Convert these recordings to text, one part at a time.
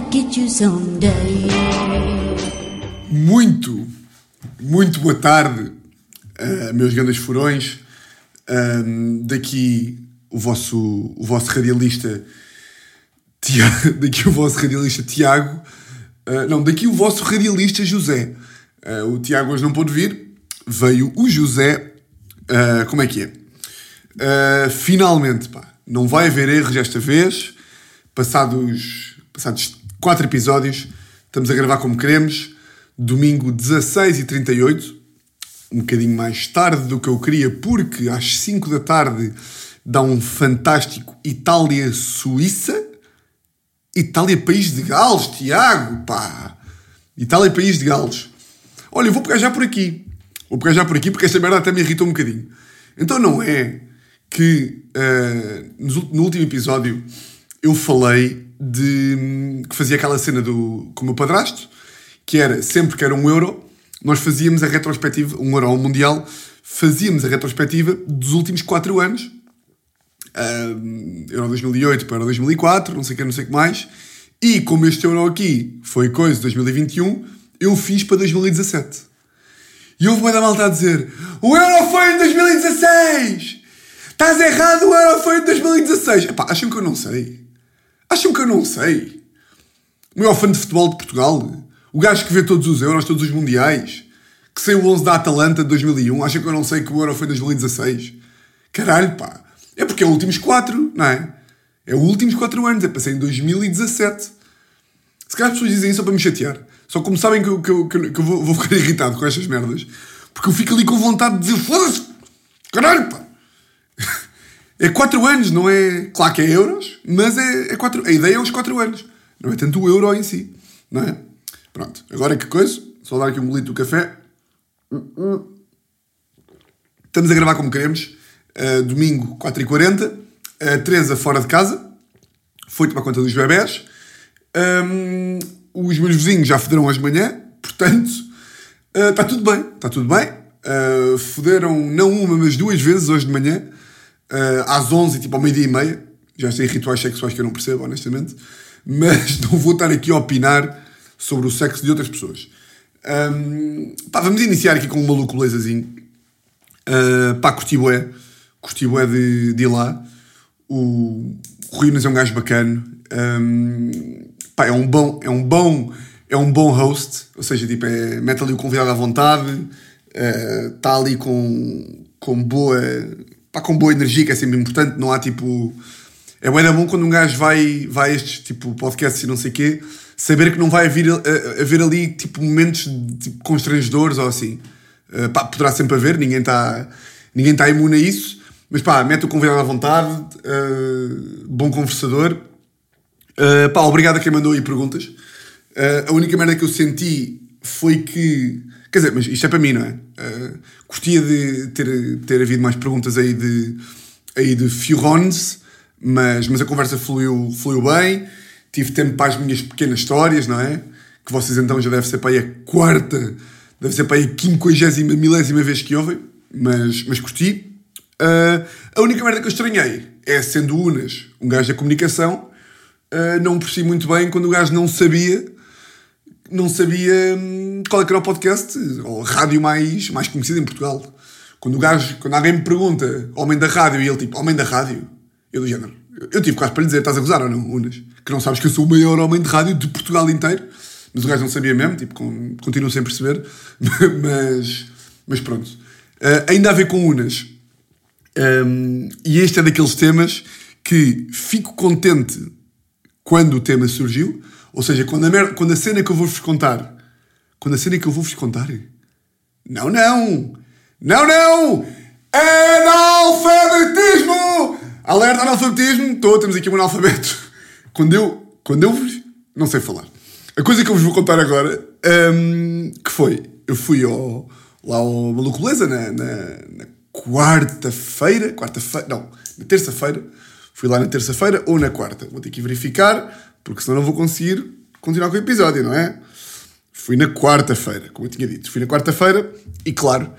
get you someday. Muito, muito boa tarde, uh, meus grandes furões. Um, daqui o vosso, o vosso radialista Tiago, daqui o vosso radialista Tiago, uh, não, daqui o vosso radialista José. Uh, o Tiago hoje não pôde vir, veio o José. Uh, como é que é? finalmente, pá, não vai haver erros desta vez. Passados, passados quatro episódios, estamos a gravar como queremos. Domingo 16 e 38 um bocadinho mais tarde do que eu queria, porque às 5 da tarde dá um fantástico Itália-Suíça. Itália, país de Gales, Tiago, pá. Itália, país de Gales. Olha, eu vou pegar já por aqui. Vou pegar já por aqui porque esta merda até me irritou um bocadinho. Então não é que uh, no último episódio eu falei de que fazia aquela cena do com o meu padrasto, que era sempre que era um euro, nós fazíamos a retrospectiva, um euro ao mundial, fazíamos a retrospectiva dos últimos 4 anos uh, Euro 2008 para Euro 2004, não sei o que, não sei o que mais. E como este Euro aqui foi coisa de 2021, eu fiz para 2017. E houve uma da malta a dizer: O Euro foi em 2016! Estás errado, o Euro foi em 2016! Epá, acham que eu não sei? Acham que eu não sei? O maior fã de futebol de Portugal? O gajo que vê todos os Euros, todos os Mundiais? Que saiu o 11 da Atalanta de 2001? Acham que eu não sei que o Euro foi em 2016? Caralho, pá! É porque é os últimos 4, não é? É os últimos 4 anos, é passei em 2017. Se calhar as pessoas dizem isso só para me chatear. Só como sabem que eu, que eu, que eu vou, vou, ficar irritado com estas merdas, porque eu fico ali com vontade de dizer foda-se! Caralho, pá! É 4 anos, não é. Claro que é euros, mas é, é 4. A ideia é os 4 anos. Não é tanto o euro em si, não é? Pronto, agora que coisa? Só dar aqui um bolito do café. Estamos a gravar como queremos. Uh, domingo, 4h40. A Teresa fora de casa. Foi tomar conta dos bebés. Um, os meus vizinhos já foderam hoje de manhã. Portanto, está uh, tudo bem. Está tudo bem. Uh, foderam não uma, mas duas vezes hoje de manhã. Uh, às 11 tipo ao meio-dia e meia. Já sei rituais sexuais que eu não percebo, honestamente. Mas não vou estar aqui a opinar sobre o sexo de outras pessoas. Um, pá, vamos iniciar aqui com um maluco belezazinho. Uh, pá, curti bué curti bué de, de ir lá. O, o Rui é um gajo bacana. Um, pá, é um bom, é um bom, é um bom host, ou seja, tipo, é, mete ali o convidado à vontade, está uh, ali com, com boa, pá, com boa energia, que é sempre importante, não há tipo... É bem bom quando um gajo vai, vai a estes tipo podcasts e não sei o quê, saber que não vai haver, haver ali tipo momentos tipo, constrangedores ou assim. Uh, pá, poderá sempre haver, ninguém está ninguém tá imune a isso, mas pá, mete o convidado à vontade, uh, bom conversador. Uh, pá, obrigado a quem mandou aí perguntas. A única merda que eu senti foi que. Quer dizer, mas isto é para mim, não é? Uh, curtia de ter, ter havido mais perguntas aí de, aí de Fiorons, mas, mas a conversa fluiu, fluiu bem. Tive tempo para as minhas pequenas histórias, não é? Que vocês então já deve ser para aí a quarta, deve ser para aí a quinquagésima, milésima vez que ouvem, mas, mas curti. Uh, a única merda que eu estranhei é, sendo Unas um gajo da comunicação, uh, não percebi muito bem quando o gajo não sabia não sabia hum, qual é era o podcast ou rádio mais, mais conhecido em Portugal. Quando o gajo, quando alguém me pergunta homem da rádio e ele tipo, homem da rádio, eu do género, eu tive quase para lhe dizer, estás a gozar ou não, Unas? Que não sabes que eu sou o maior homem de rádio de Portugal inteiro. Mas o gajo não sabia mesmo, tipo, continuo sem perceber. mas, mas pronto. Uh, ainda a ver com Unas, um, e este é daqueles temas que fico contente quando o tema surgiu, ou seja, quando a, mer quando a cena que eu vou-vos contar, quando a cena que eu vou-vos contar, não, não, não, não, analfabetismo, alerta analfabetismo, estou, temos aqui um analfabeto. Quando eu, quando eu vos, não sei falar. A coisa que eu vos vou contar agora, um, que foi, eu fui ao, lá ao Maluco Beleza, na, na, na quarta-feira, quarta-feira, não, na terça-feira, fui lá na terça-feira ou na quarta. Vou ter que verificar, porque senão não vou conseguir continuar com o episódio, não é? Fui na quarta-feira, como eu tinha dito. Fui na quarta-feira e, claro,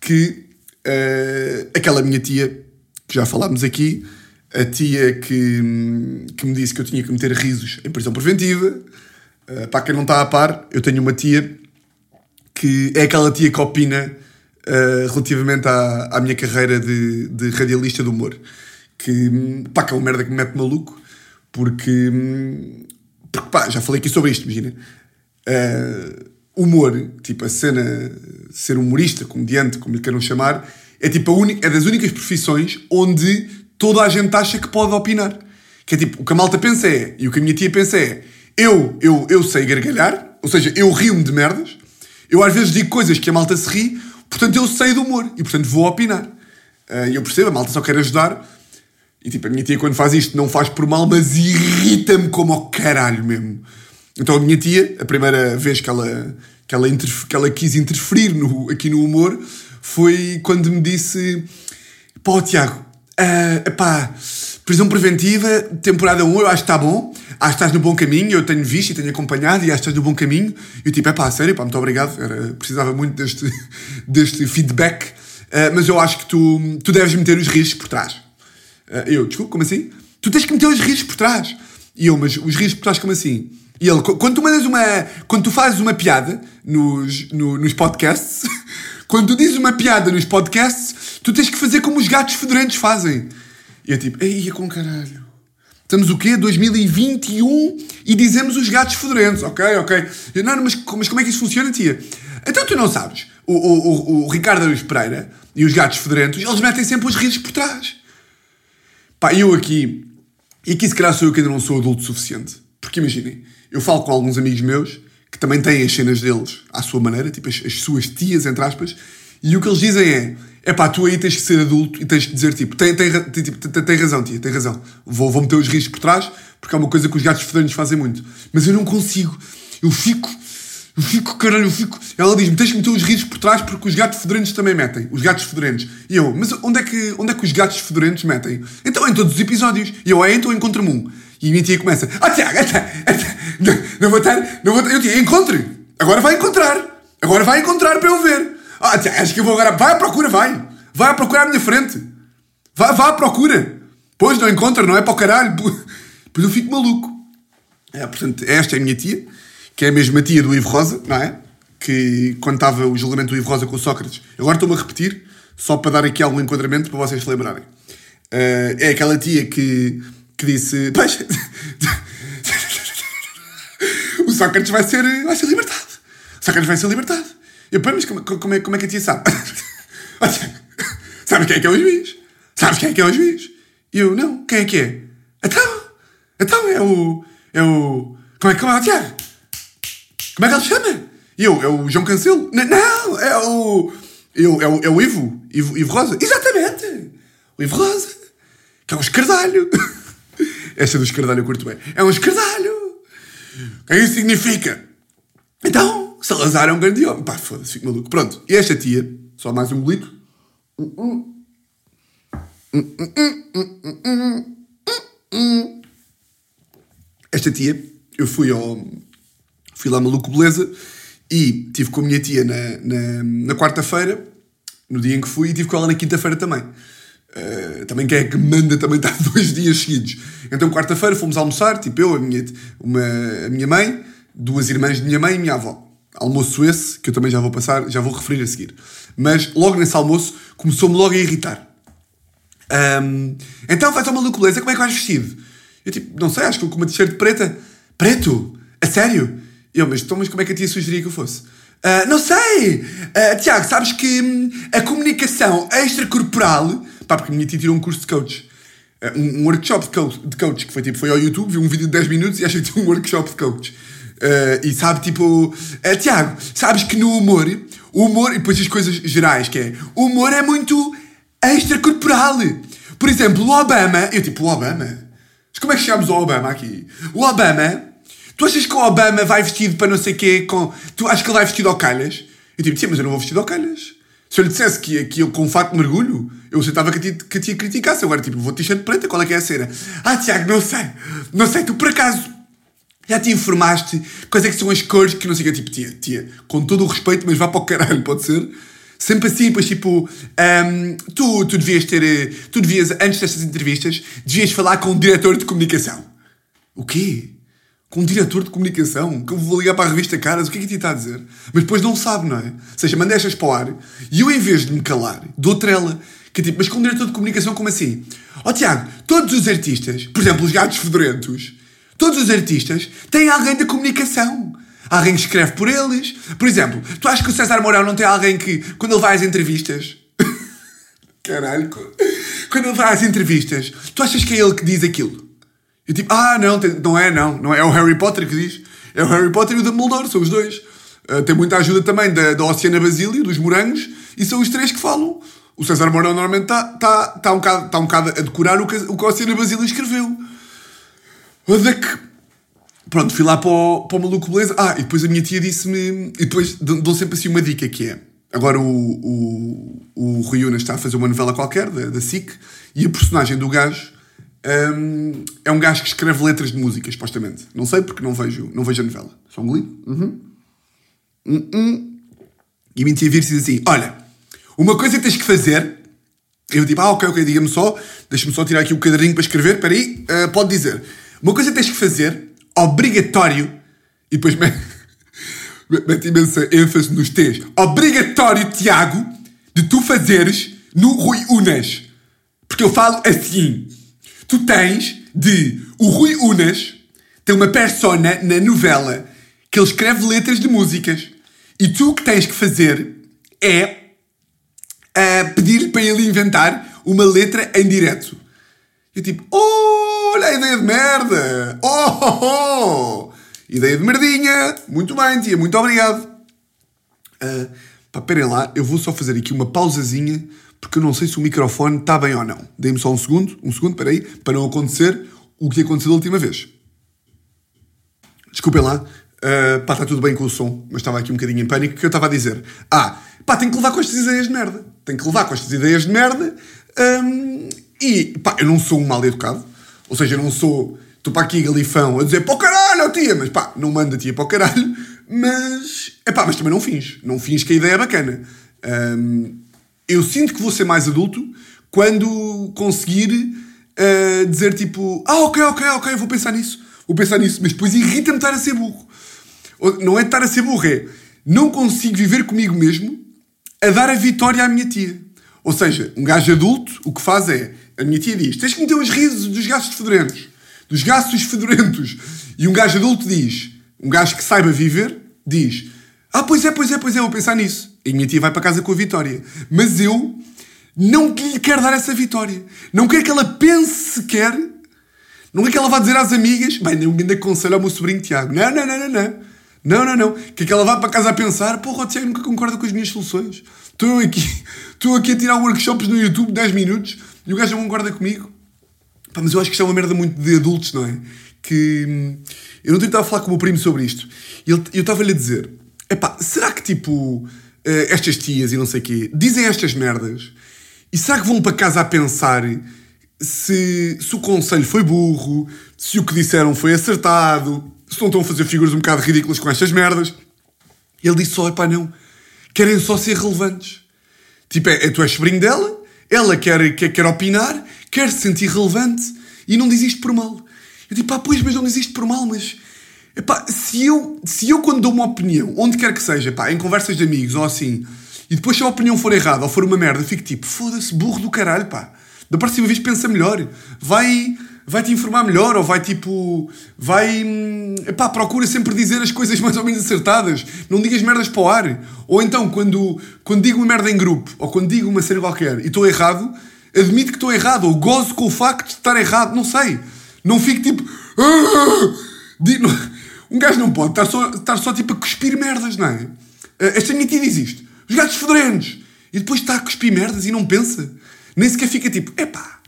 que uh, aquela minha tia, que já falámos aqui, a tia que, que me disse que eu tinha que meter risos em prisão preventiva. Uh, para quem não está a par, eu tenho uma tia que é aquela tia que opina uh, relativamente à, à minha carreira de, de radialista de humor. Que, pá, que é uma merda que me mete maluco, porque, porque pá, já falei aqui sobre isto, imagina. Uh, humor, tipo a cena, ser humorista, comediante, como lhe queiram chamar, é tipo a única, é das únicas profissões onde toda a gente acha que pode opinar. Que é tipo, o que a malta pensa é, e o que a minha tia pensa é, eu, eu, eu sei gargalhar, ou seja, eu rio-me de merdas, eu às vezes digo coisas que a malta se ri, portanto eu sei do humor, e portanto vou opinar. E uh, eu percebo, a malta só quer ajudar, e tipo, a minha tia quando faz isto não faz por mal, mas irrita-me como ao caralho mesmo. Então a minha tia, a primeira vez que ela, que ela, que ela quis interferir no, aqui no humor, foi quando me disse, pô Tiago, uh, epá, prisão preventiva, temporada 1, eu acho que está bom, acho que estás no bom caminho, eu tenho visto e tenho acompanhado e acho que estás no bom caminho. E eu tipo, é pá, sério, pá, muito obrigado, Era, precisava muito deste, deste feedback, uh, mas eu acho que tu, tu deves meter os riscos por trás. Uh, eu, desculpa, como assim? Tu tens que meter os riscos por trás. E eu, mas os riscos por trás como assim? E ele, quando tu mandas uma. Quando tu fazes uma piada nos, no, nos podcasts, quando tu dizes uma piada nos podcasts, tu tens que fazer como os gatos fedorentos fazem. E eu tipo, ei, com caralho. Estamos o quê? 2021 e dizemos os gatos fedorentos, ok, ok. Eu, não, mas, mas como é que isso funciona, tia? Então tu não sabes. O, o, o, o Ricardo Aruz Pereira e os gatos fedorentos, eles metem sempre os risos por trás. Pá, eu aqui, e aqui se calhar sou eu que ainda não sou adulto suficiente. Porque imaginem, eu falo com alguns amigos meus que também têm as cenas deles à sua maneira, tipo as, as suas tias, entre aspas, e o que eles dizem é: é pá, tu aí tens que ser adulto e tens que dizer tipo, tem, tem, tem, tipo, tem, tem razão, tia, tem razão, vou, vou meter os riscos por trás, porque é uma coisa que os gatos fedorentes fazem muito. Mas eu não consigo, eu fico, eu fico, caralho, eu fico. Ela diz-me: tens que meter os riscos por trás porque os gatos fedorentes também metem, os gatos fedorentes. E eu, mas onde é que, onde é que os gatos fedorentes metem? Então em todos os episódios. E eu, é, então encontra-me um. E a minha tia começa: Ah, Tiago, não, não vou estar. Não vou estar. Eu, tia, encontre. Agora vai encontrar. Agora vai encontrar para eu ver. Ah, tia, acho que eu vou agora. Vai à procura, vai. Vai à procura à minha frente. Vá, vá à procura. Pois não encontra, não é para o caralho. Depois eu fico maluco. É, portanto, esta é a minha tia, que é a mesma tia do Ivo Rosa, não é? Que quando estava o julgamento do Ivo Rosa com o Sócrates. Agora estou-me a repetir, só para dar aqui algum enquadramento para vocês se lembrarem. Uh, é aquela tia que, que disse. O Sócrates vai ser, vai ser libertado. O Sócrates vai ser libertado. Eu, mas como, como, é, como é que a tia sabe? Sabes quem é que é o juiz? Sabes quem é que é o juiz? E eu, não, quem é que é? Então, então é o. É o. Como é que é o Tiago? Como é que ele se chama? E eu, é o João Cancelo? Não, não é o. Eu, é, o é o Ivo, Ivo, Ivo Rosa. Exatamente! O Ivo Rosa. Que é um escardalho. Esta do escardalho eu curto bem. É um escardalho. O que é isso significa? Então, Salazar é um grande homem. Pá, foda-se, fico maluco. Pronto. E esta tia, só mais um bolito. Esta tia, eu fui ao. Fui lá maluco, beleza, e tive com a minha tia na, na, na quarta-feira, no dia em que fui, e tive com ela na quinta-feira também. Uh, também quem é que manda também estar dois dias seguidos. Então, quarta-feira fomos almoçar, tipo eu, a minha, uma, a minha mãe, duas irmãs de minha mãe e minha avó. Almoço esse, que eu também já vou passar, já vou referir a seguir. Mas logo nesse almoço começou-me logo a irritar. Um, então vais ao maluco, beleza, como é que vais vestido? Eu tipo, não sei, acho que com uma t-shirt preta. Preto? A sério? Eu, mas, então, mas como é que a tia sugeria que eu fosse? Uh, não sei! Uh, Tiago, sabes que hum, a comunicação extracorporal. Pá, porque a minha tia tirou um curso de coach. Uh, um, um, workshop de coach, de coach, que foi tipo, foi ao YouTube, viu um vídeo de 10 minutos e achei que tinha um workshop de coach. e sabe, tipo, Tiago, sabes que no humor, o humor, e depois as coisas gerais, que é, o humor é muito extracorporal. Por exemplo, o Obama, eu tipo, o Obama? Mas como é que chegamos ao Obama aqui? O Obama Tu achas que o Obama vai vestido para não sei quê? Com... Tu achas que ele vai vestido ao calhas? Eu tipo, sim, mas eu não vou vestido ao calhas. Se eu lhe dissesse que, que eu com um fato de mergulho, eu aceitava que a tia, que a tia criticasse. Agora, tipo, vou t-shirt preta, qual é que é a cena? Ah, Tiago, não sei. Não sei, tu por acaso já te informaste quais é que são as cores que não sei o que. Tipo, tia, tia, com todo o respeito, mas vá para o caralho, pode ser? Sempre assim, pois tipo, hum, tu, tu devias ter, eh, tu devias, antes destas entrevistas, devias falar com o diretor de comunicação. O quê? Com um diretor de comunicação? Que eu vou ligar para a revista Caras? O que é que te está a dizer? Mas depois não sabe, não é? Ou seja, manda estas para o ar e eu, em vez de me calar, dou trela. Que é tipo, mas com um diretor de comunicação, como assim? Ó oh, Tiago, todos os artistas, por exemplo, os gatos fedorentos, todos os artistas têm alguém da comunicação. Alguém que escreve por eles. Por exemplo, tu achas que o César Mourão não tem alguém que, quando ele vai às entrevistas. Caralho. Quando ele vai às entrevistas, tu achas que é ele que diz aquilo? Eu tipo, ah, não, não é, não. Não é, é o Harry Potter que diz. É o Harry Potter e o Dumbledore, são os dois. Uh, tem muita ajuda também da, da Oceana Basílio, dos morangos, e são os três que falam. O César Mourão normalmente está tá, tá um, bocado, tá um bocado a decorar o que, o que a Oceana Basílio escreveu. Onde é que Pronto, fui lá para o, para o maluco beleza. Ah, e depois a minha tia disse-me. E depois dou sempre assim uma dica que é. Agora o, o, o Rui Unas está a fazer uma novela qualquer, da, da SIC, e a personagem do gajo um, é um gajo que escreve letras de música, supostamente. Não sei porque não vejo, não vejo a novela. Só um golinho. Uhum. Uhum. Hum. E a minha tia vira-se e diz assim: Olha, uma coisa que tens que fazer. Eu digo, ah, ok, ok, diga-me só, deixa-me só tirar aqui o um caderninho para escrever, espera aí, uh, pode dizer. Uma coisa que tens que fazer obrigatório, e depois mete imensa ênfase nos T's, obrigatório, Tiago, de tu fazeres no Rui Unas. Porque eu falo assim. Tu tens de. O Rui Unas tem uma persona na novela que ele escreve letras de músicas. E tu o que tens que fazer é uh, pedir-lhe para ele inventar uma letra em direto. Eu tipo, olha a ideia de merda! Oh, oh, oh! Ideia de merdinha! Muito bem, tia, muito obrigado. Uh, pá, lá, eu vou só fazer aqui uma pausazinha, porque eu não sei se o microfone está bem ou não. Dê-me só um segundo, um segundo, peraí, para não acontecer o que aconteceu da última vez. Desculpem lá, uh, pá, está tudo bem com o som, mas estava aqui um bocadinho em pânico, que eu estava a dizer, ah, pá, tenho que levar com estas ideias de merda. Tenho que levar com estas ideias de merda. Um, e, pá, eu não sou um mal educado. Ou seja, eu não sou. Estou para aqui galifão a dizer para o caralho, tia, mas pá, não manda tia para o caralho. Mas, é pá, mas também não fins. Não fins que a ideia é bacana. Um, eu sinto que vou ser mais adulto quando conseguir uh, dizer tipo, ah, ok, ok, ok, vou pensar nisso. Vou pensar nisso. Mas depois irrita-me estar a ser burro. Não é estar a ser burro, é não consigo viver comigo mesmo a dar a vitória à minha tia. Ou seja, um gajo adulto o que faz é a minha tia diz: tens que meter os risos dos gastos fedorentos. Dos gastos fedorentos. E um gajo adulto diz: um gajo que saiba viver, diz: Ah, pois é, pois é, pois é, vou pensar nisso. A minha tia vai para casa com a vitória. Mas eu não lhe quero dar essa vitória. Não quero que ela pense sequer. Não é que ela vá dizer às amigas: Bem, nem um grande conselho ao meu sobrinho Tiago. Não, não, não, não, não. Não, não, não. Que é que ela vá para casa a pensar: Porra, o Tiago nunca concorda com as minhas soluções. Estou aqui, estou aqui a tirar workshops no YouTube 10 minutos e o gajo não concorda comigo. Pá, mas eu acho que isto é uma merda muito de adultos, não é? Que hum, eu não estava a falar com o meu primo sobre isto. E eu estava-lhe a dizer: epá, será que tipo estas tias e não sei quê dizem estas merdas e será que vão para casa a pensar se, se o conselho foi burro, se o que disseram foi acertado, se não estão a fazer figuras um bocado ridículas com estas merdas? Ele disse só: epá, não, querem só ser relevantes. Tipo, é, é tu és sobrinho dela, ela quer, quer, quer opinar, quer se sentir relevante e não diz isto por mal. Eu digo, pá, pois, mas não diz isto por mal, mas. Epá, se eu, se eu quando dou uma opinião, onde quer que seja, pá, em conversas de amigos ou assim, e depois se a opinião for errada ou for uma merda, fico tipo, foda-se, burro do caralho, pá. Da próxima vez pensa melhor. Vai, vai te informar melhor ou vai tipo. Vai. Hum, epá, procura sempre dizer as coisas mais ou menos acertadas. Não digas merdas para o ar. Ou então, quando, quando digo uma merda em grupo ou quando digo uma cena qualquer e estou errado, admito que estou errado ou gozo com o facto de estar errado. Não sei. Não fico tipo. Ah! Um gajo não pode estar só, estar só tipo a cuspir merdas, não é? Eh, esta diz isto. Os gatos fedorentos. E depois está a cuspir merdas e não pensa. Nem sequer fica tipo, epá,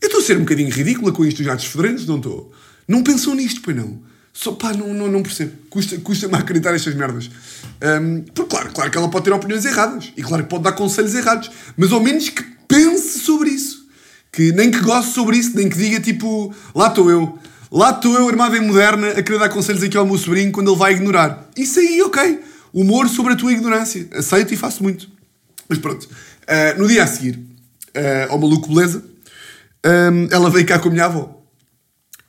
eu estou a ser um bocadinho ridícula com isto dos gatos fedorentos, não estou? Não pensam nisto, pois não? Só pá, não, não, não percebo. Custa-me custa acreditar estas merdas. Um, porque, claro, claro que ela pode ter opiniões erradas. E claro que pode dar conselhos errados. Mas ao menos que pense sobre isso. Que nem que goste sobre isso, nem que diga tipo, lá estou eu. Lá estou eu, armado em moderna, a querer dar conselhos aqui ao meu sobrinho quando ele vai ignorar. Isso aí, ok. Humor sobre a tua ignorância. Aceito e faço muito. Mas pronto. Uh, no dia a seguir, uh, ao maluco beleza, um, ela veio cá com a minha avó.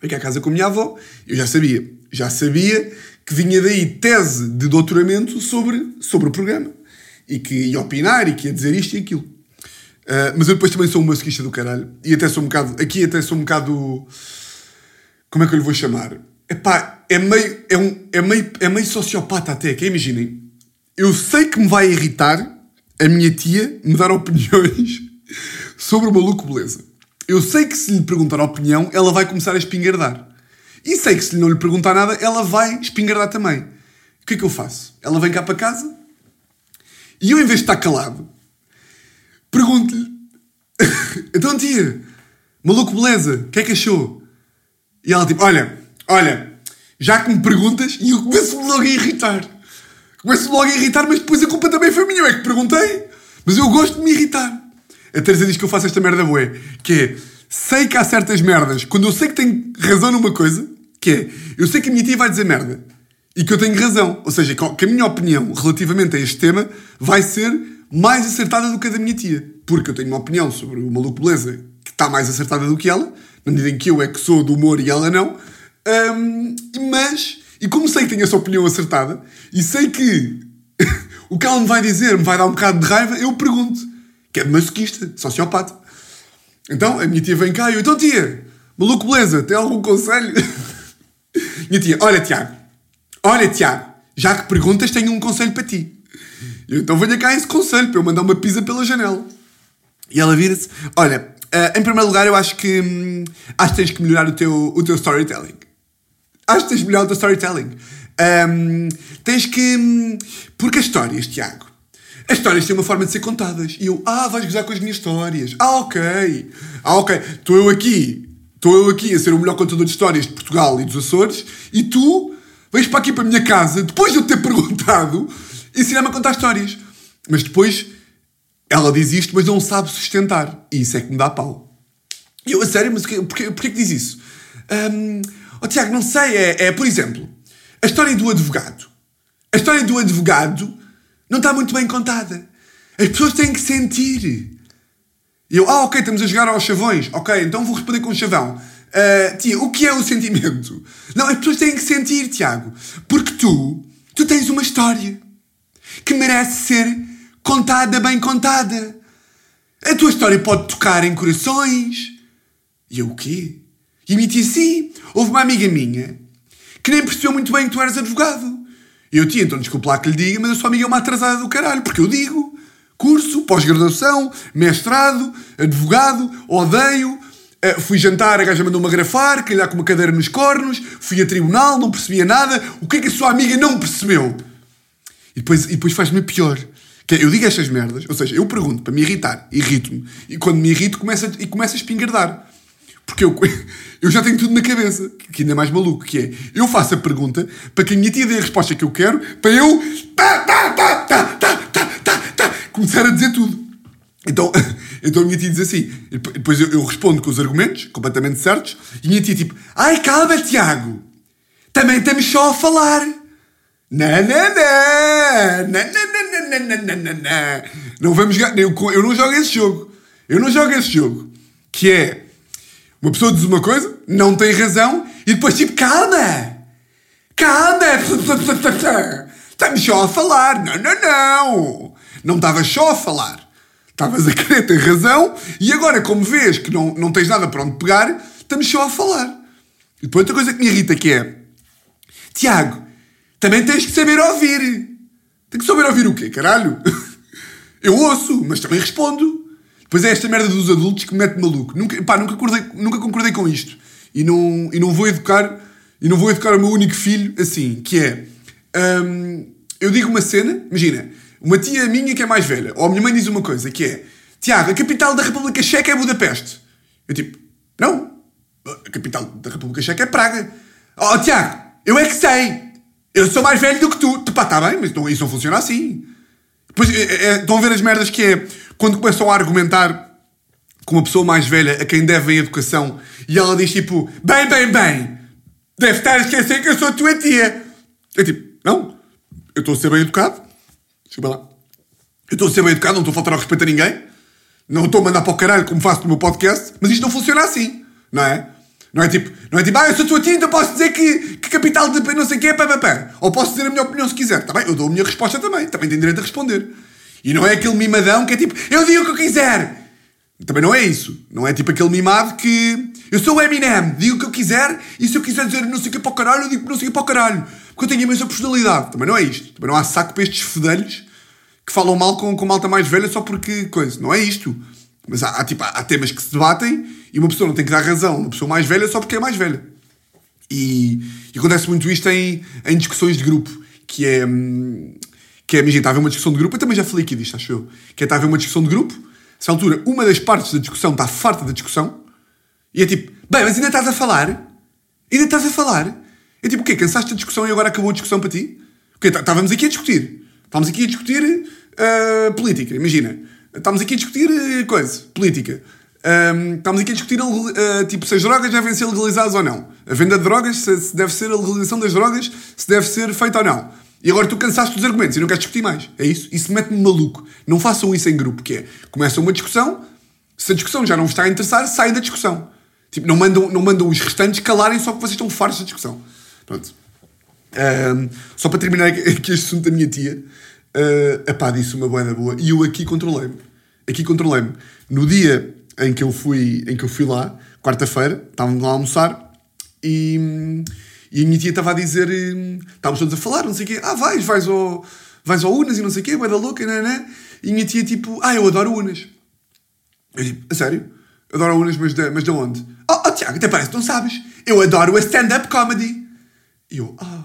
Veio cá a casa com a minha avó. Eu já sabia. Já sabia que vinha daí tese de doutoramento sobre, sobre o programa. E que ia opinar e que ia dizer isto e aquilo. Uh, mas eu depois também sou um masoquista do caralho. E até sou um bocado... Aqui até sou um bocado... Como é que eu lhe vou chamar? Epá, é meio, é, um, é, meio, é meio sociopata até, que imaginem. Eu sei que me vai irritar a minha tia me dar opiniões sobre o maluco beleza. Eu sei que se lhe perguntar a opinião, ela vai começar a espingardar. E sei que se não lhe perguntar nada, ela vai espingardar também. O que é que eu faço? Ela vem cá para casa e eu, em vez de estar calado, pergunto-lhe: Então, tia, maluco beleza, o que é que achou? E ela tipo: Olha, olha, já que me perguntas, e eu começo-me logo a irritar. Começo-me logo a irritar, mas depois a culpa também foi minha. Eu é que perguntei, mas eu gosto de me irritar. A Teresa diz que eu faço esta merda boé, que é, sei que há certas merdas, quando eu sei que tenho razão numa coisa, que é, eu sei que a minha tia vai dizer merda, e que eu tenho razão. Ou seja, que a minha opinião relativamente a este tema vai ser mais acertada do que a da minha tia. Porque eu tenho uma opinião sobre o maluco beleza que está mais acertada do que ela, na medida em que eu é que sou do humor e ela não. Um, mas, e como sei que tenho essa opinião acertada, e sei que o que ela me vai dizer me vai dar um bocado de raiva, eu pergunto. Que é masoquista, sociopata. Então, a minha tia vem cá e eu, então tia, maluco beleza, tem algum conselho? minha tia, olha Tiago, olha Tiago, já que perguntas, tenho um conselho para ti. Eu, então venha cá esse conselho para eu mandar uma pizza pela janela. E ela vira-se, olha, uh, em primeiro lugar eu acho que hum, acho que tens que melhorar o teu, o teu storytelling. Acho que tens de melhorar o teu storytelling. Um, tens que. Hum, porque as histórias, Tiago, as histórias têm uma forma de ser contadas. E eu, ah, vais gozar com as minhas histórias. Ah, ok. Ah, ok. Estou eu aqui. Estou eu aqui a ser o melhor contador de histórias de Portugal e dos Açores. E tu vens para aqui para a minha casa, depois de eu ter perguntado, ensinar-me a contar histórias. Mas depois ela diz isto, mas não sabe sustentar. E isso é que me dá pau. E eu, a sério, mas porquê, que diz isso? Um, oh, Tiago, não sei. É, é, por exemplo, a história do advogado. A história do advogado não está muito bem contada. As pessoas têm que sentir. E eu, ah, ok, estamos a jogar aos chavões. Ok, então vou responder com um chavão. Uh, tia, o que é o sentimento? Não, as pessoas têm que sentir, Tiago. Porque tu, tu tens uma história que merece ser contada, bem contada. A tua história pode tocar em corações. E eu, o quê? E tia, sim. Houve uma amiga minha que nem percebeu muito bem que tu eras advogado. E eu, tia, então desculpa lá que lhe diga, mas a sua amiga é uma atrasada do caralho, porque eu digo. Curso, pós-graduação, mestrado, advogado, odeio. Uh, fui jantar, a gaja mandou-me agrafar, calhar com uma cadeira nos cornos, fui a tribunal, não percebia nada. O que é que a sua amiga não percebeu? E depois, e depois faz-me pior. Que eu digo estas merdas, ou seja, eu pergunto para me irritar, irrito-me. E quando me irrito, começa, e começa a espingardar. Porque eu, eu já tenho tudo na cabeça, que ainda é mais maluco, que é, eu faço a pergunta para que a minha tia dê a resposta que eu quero, para eu tá, tá, tá, tá, tá, tá, tá, tá, começar a dizer tudo. Então, então a minha tia diz assim, depois eu, eu respondo com os argumentos, completamente certos, e a minha tia tipo, ai calma Tiago, também estamos só a falar. Não, não, não. Não, não, não, não, não, não, vamos jogar. Eu, eu não jogo esse jogo. Eu não jogo esse jogo. Que é. Uma pessoa diz uma coisa, não tem razão, e depois tipo, calma! Calma! Estamos só a falar. Não, não, não. Não estavas só a falar. Estavas a querer ter razão, e agora, como vês que não, não tens nada para onde pegar, estamos só a falar. E depois outra coisa que me irrita que é. Tiago, também tens que saber ouvir. Tem que saber ouvir o quê, caralho? Eu ouço, mas também respondo. Depois é esta merda dos adultos que me mete maluco. Nunca, pá, nunca, concordei, nunca concordei com isto. E não, e não vou educar e não vou educar o meu único filho assim, que é... Hum, eu digo uma cena, imagina, uma tia minha que é mais velha, ou a minha mãe diz uma coisa, que é... Tiago, a capital da República Checa é Budapeste. Eu tipo, não. A capital da República Checa é Praga. Oh, Tiago, eu é que sei. Eu sou mais velho do que tu. Pá, tá bem, mas não, isso não funciona assim. Depois, é, é, estão a ver as merdas que é quando começam a argumentar com uma pessoa mais velha a quem devem educação e ela diz tipo, bem, bem, bem, deve estar a esquecer que eu sou a tua tia. É tipo, não, eu estou a ser bem educado. Desculpa lá. Eu estou a ser bem educado, não estou a faltar ao respeito a ninguém. Não estou a mandar para o caralho como faço no meu podcast, mas isto não funciona assim, não é? Não é tipo, não é tipo, ah, eu sou tua tia, então posso dizer que, que capital de não sei o quê é pá, pá, pá. Ou posso dizer a minha opinião se quiser. Tá bem, eu dou a minha resposta também. Também tenho direito a responder. E não é aquele mimadão que é tipo, eu digo o que eu quiser. Também não é isso. Não é tipo aquele mimado que eu sou o Eminem, digo o que eu quiser e se eu quiser dizer não sei o que para o caralho, eu digo não sei o que para o caralho. Porque eu tenho a mesma personalidade. Também não é isto. Também não há saco para estes fedelhos que falam mal com, com malta mais velha só porque coisa. Não é isto. Mas há, há, tipo, há, temas que se debatem e uma pessoa não tem que dar razão a uma pessoa mais velha só porque é mais velha. E, e acontece muito isto em, em discussões de grupo, que é. Que é, imagina, está a haver uma discussão de grupo, eu também já falei aqui disto, acho eu. Que é, está a haver uma discussão de grupo, se à altura uma das partes da discussão está farta da discussão, e é tipo, bem, mas ainda estás a falar? Ainda estás a falar? É tipo, o quê? Cansaste da discussão e agora acabou a discussão para ti? O quê? Tá, estávamos aqui a discutir. Estávamos aqui a discutir uh, política, imagina. Estamos aqui a discutir uh, coisa, política. Um, estamos aqui a discutir uh, tipo, se as drogas devem ser legalizadas ou não. A venda de drogas, se, se, deve ser a legalização das drogas, se deve ser feita ou não. E agora tu cansaste dos argumentos e não queres discutir mais. É isso? Isso mete-me maluco. Não façam isso em grupo, que é, começa uma discussão, se a discussão já não vos está a interessar, saem da discussão. Tipo, não mandam, não mandam os restantes calarem só porque vocês estão fartos da discussão. Pronto. Um, só para terminar aqui este assunto da minha tia, uh, epá, disse uma boa boa e eu aqui controlei-me. Aqui controlei-me. No dia em que eu fui, em que eu fui lá, quarta-feira, estávamos lá a almoçar e, e a minha tia estava a dizer, estávamos todos a falar, não sei o quê, ah, vais, vais ao, vais ao Unas e não sei o quê, vai da louca, né, né? E a minha tia tipo, ah, eu adoro Unas. Eu tipo, a sério? Adoro Unas, mas de, mas de onde? Oh, oh Tiago, até parece que não sabes. Eu adoro a stand-up comedy. E eu, ah.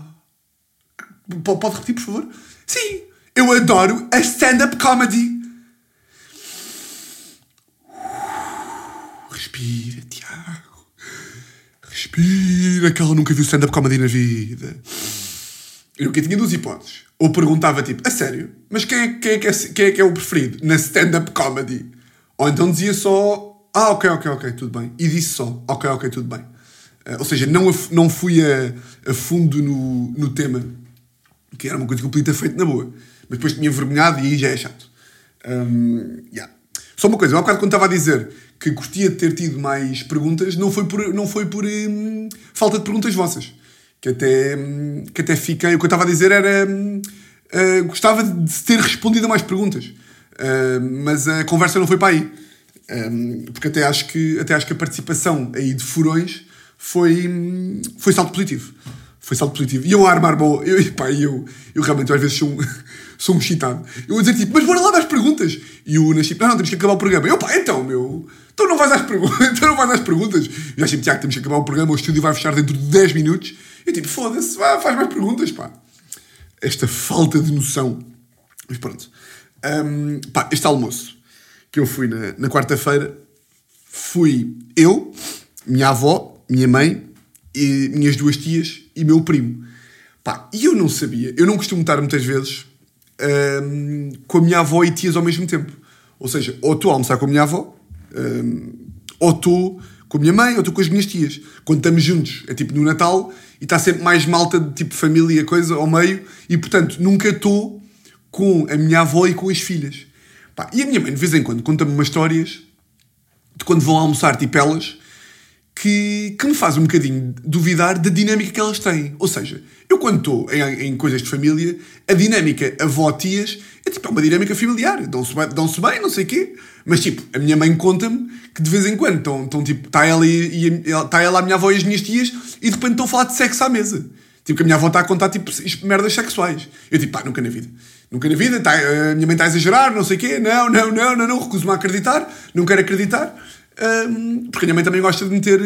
Pode repetir, por favor? Sim, eu adoro a stand-up comedy. Respira, Tiago. Respira, que ela nunca viu stand-up comedy na vida. Eu nunca tinha duas hipóteses. Ou perguntava tipo, a sério, mas quem é, quem é, que, é, quem é que é o preferido na stand-up comedy? Ou então dizia só, ah, ok, ok, ok, tudo bem. E disse só, ok, ok, tudo bem. Uh, ou seja, não, não fui a, a fundo no, no tema, que era uma coisa que eu podia ter feito na boa. Mas depois tinha envergonhado e aí já é chato. Um, yeah. Só uma coisa, há bocado quando estava a dizer que gostaria de ter tido mais perguntas, não foi por, não foi por hum, falta de perguntas vossas. Que até, hum, que até fiquei. O que eu estava a dizer era. Hum, uh, gostava de ter respondido a mais perguntas. Uh, mas a conversa não foi para aí. Um, porque até acho, que, até acho que a participação aí de furões foi, hum, foi salto positivo. Foi salto positivo. E eu a armar boa. Eu, pá, eu, eu realmente às vezes sou um, sou um excitado. Eu vou dizer tipo, mas bora lá das perguntas. E o tipo, não, não, temos que acabar o programa. Eu, pá, então, meu, tu não vais às perguntas. tu não vais às perguntas. Já tipo, Tiago, temos que acabar o programa, o estúdio vai fechar dentro de 10 minutos. Eu tipo, foda-se, faz mais perguntas, pá. Esta falta de noção. Mas pronto. Um, pá, este almoço que eu fui na, na quarta-feira fui eu, minha avó, minha mãe, e minhas duas tias e meu primo. Pá, e eu não sabia, eu não costumo estar muitas vezes um, com a minha avó e tias ao mesmo tempo. Ou seja, ou estou a almoçar com a minha avó, ou estou com a minha mãe, ou estou com as minhas tias. Quando estamos juntos, é tipo no Natal, e está sempre mais malta de tipo família, coisa, ao meio, e portanto nunca estou com a minha avó e com as filhas. Pá, e a minha mãe, de vez em quando, conta-me umas histórias de quando vão almoçar, tipo elas, que, que me faz um bocadinho duvidar da dinâmica que elas têm. Ou seja, eu quando estou em, em, coisas de família, a dinâmica avó-tias é tipo é uma dinâmica familiar. Dão-se bem, dão bem, não sei o quê. Mas tipo, a minha mãe conta-me que de vez em quando estão, estão tipo, está ela, e, e, está ela, a minha avó e as minhas tias e de repente estão a falar de sexo à mesa. Tipo, que a minha avó está a contar tipo merdas sexuais. Eu tipo, pá, nunca na vida. Nunca na vida, tá, a minha mãe está a exagerar, não sei o quê. Não, não, não, não, não, recuso-me a acreditar. Não quero acreditar. Um, porque a minha mãe também gosta de meter,